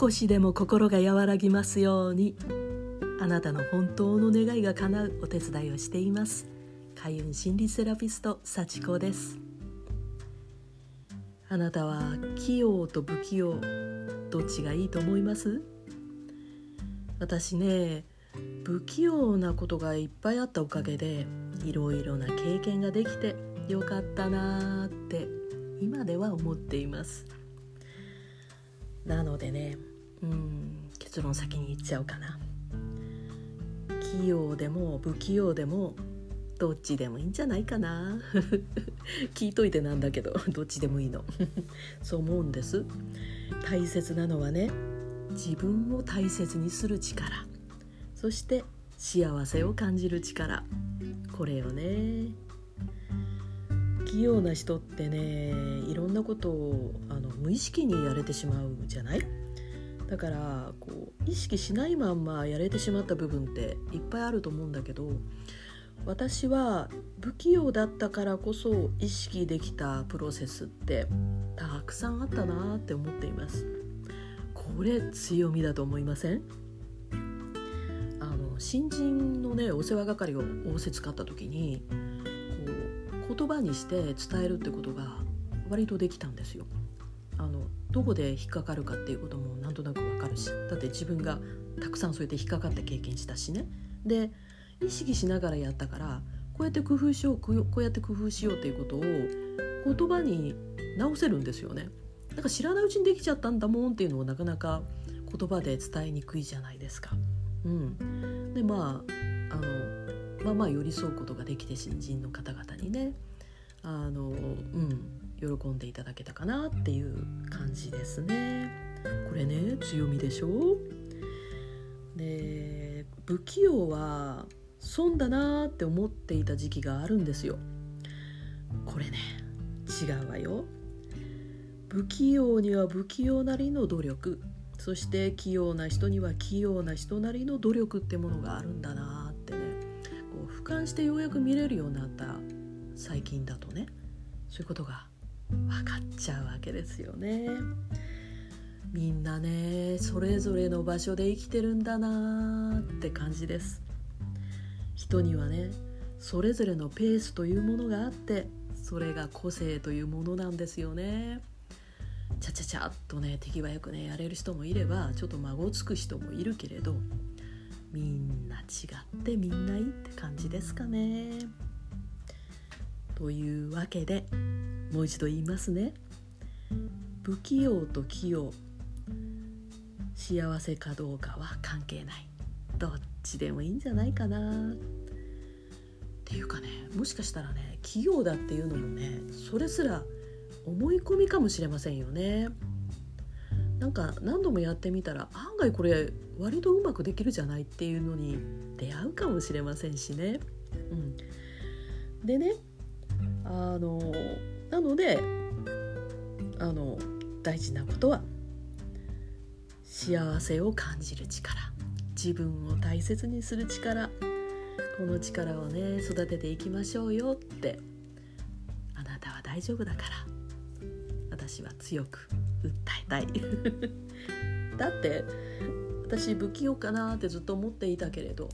少しでも心が和らぎますように。あなたの本当の願いが叶うお手伝いをしています。開運心理セラピスト幸子です。あなたは器用と不器用どっちがいいと思います？私ね不器用なことがいっぱいあったおかげでいろいろな経験ができてよかったなーって今では思っています。なのでねうん結論先に言っちゃおうかな。器用でも不器用でもどっちでもいいんじゃないかな。聞いといてなんだけど どっちでもいいの。そう思うんです。大切なのはね自分を大切にする力。そして幸せを感じる力。これよね。器用な人ってねいろんなことをあの無意識にやれてしまうじゃない？だからこう意識しないまんまやれてしまった部分っていっぱいあると思うんだけど私は不器用だったからこそ意識できたプロセスってたくさんあったなって思っています。これ強みだと思いません？あの新人のねお世話係を仰せつかった時にこう言葉にして伝えるってことが割とできたんですよ。あのどこで引っかかるかっていうこともなんとなくわかるし。だって自分がたくさんそうやって引っかかって経験したしね。で意識しながらやったからこうやって工夫しようこうやって工夫しようっていうことを言葉に直せるんですよね。なんか知らないうちにできちゃったんだもんっていうのをなかなか言葉で伝えにくいじゃないですか。うん、でまああのまあまあ寄り添うことができて新人の方々にね。あの、うん、喜んでいただけたかなっていう感じですね。これね強みでしょ？で不器用は損だなって思っていた時期があるんですよ。これね違うわよ。不器用には不器用なりの努力。そして器用な人には器用な人なりの努力ってものがあるんだなってね。こう俯瞰してようやく見れるようになった最近だとねそういうことが分かっちゃうわけですよね。みんなねそれぞれの場所で生きてるんだなって感じです。人にはねそれぞれのペースというものがあってそれが個性というものなんですよね。ちゃちゃちゃっとね手際よくねやれる人もいればちょっと孫つく人もいるけれどみんな違ってみんないいって感じですかね。というわけでもう一度言いますね。不器用と器用幸せかどうかは関係ない。どっちでもいいんじゃないかな。っていうかねもしかしたらね器用だっていうのもねそれすら思い込みかもしれませんよね。なんか何度もやってみたら案外これ割とうまくできるじゃないっていうのに出会うかもしれませんしね。うん、でねあのなのであの大事なことは幸せを感じる力。自分を大切にする力。この力をね育てていきましょうよって。あなたは大丈夫だから。私は強く訴えたい。だって私不器用かなってずっと思っていたけれど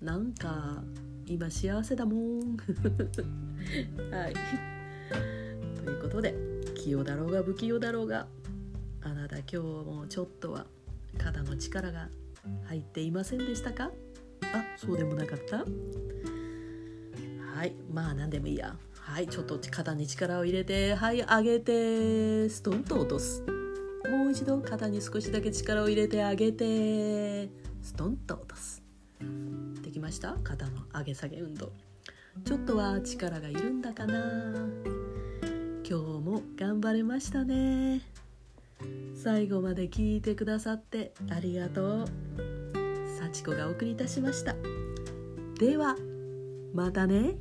なんか今幸せだもん。はい。ということで器用だろうが不器用だろうがあなた今日もちょっとは肩の力が入っていませんでしたか？あそうでもなかった？はいまあ何でもいいや。はいちょっと肩に力を入れてはい上げてストンと落とす。もう一度肩に少しだけ力を入れて上げてストンと落とす。できました？肩の上げ下げ運動。ちょっとは力がいるんだかな？今日も頑張れましたね。最後まで聞いてくださってありがとう。幸子がお送りいたしました。ではまたね。